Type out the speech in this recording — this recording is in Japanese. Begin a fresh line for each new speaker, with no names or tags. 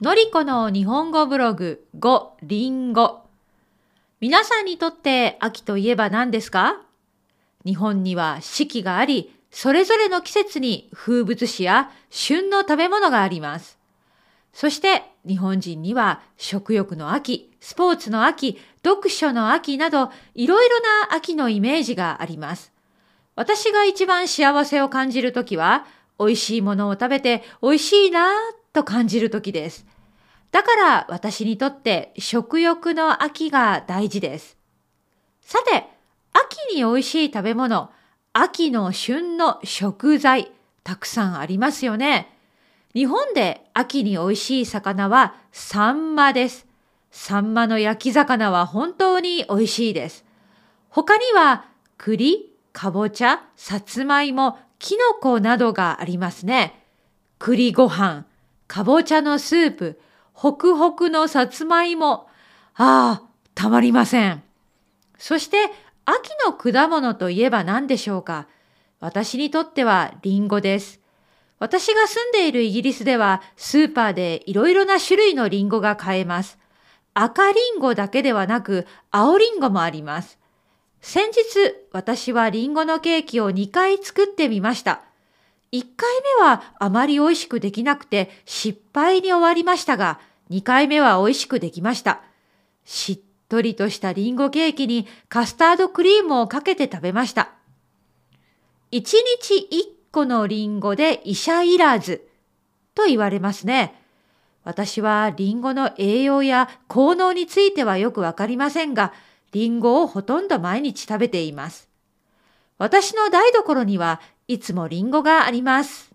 のりこの日本語ブログ5りんご。皆さんにとって秋といえば何ですか？日本には四季があり、それぞれの季節に風物詩や旬の食べ物があります。そして日本人には食欲の秋、スポーツの秋、読書の秋などいろいろな秋のイメージがあります。私が一番幸せを感じるときは、美味しいものを食べて美味しいなと感じるときです。だから私にとって食欲の秋が大事です。さて、秋に美味しい食べ物、秋の旬の食材、たくさんありますよね。日本で秋に美味しい魚はサンマです。サンマの焼き魚は本当に美味しいです。他には栗、かぼちゃ、さつまいも、きのこなどがありますね。栗ご飯、かぼちゃのスープ、ホクホクのさつまいも。ああ、たまりません。そして、秋の果物といえば何でしょうか？私にとってはリンゴです。私が住んでいるイギリスではスーパーでいろいろな種類のリンゴが買えます。赤リンゴだけではなく青リンゴもあります。先日私はリンゴのケーキを2回作ってみました。1回目はあまり美味しくできなくて失敗に終わりましたが、2回目は美味しくできました。しっとりとしたリンゴケーキにカスタードクリームをかけて食べました。1日1個のリンゴで医者いらずと言われますね。私はリンゴの栄養や効能についてはよくわかりませんが、リンゴをほとんど毎日食べています。私の台所にはいつもリンゴがあります。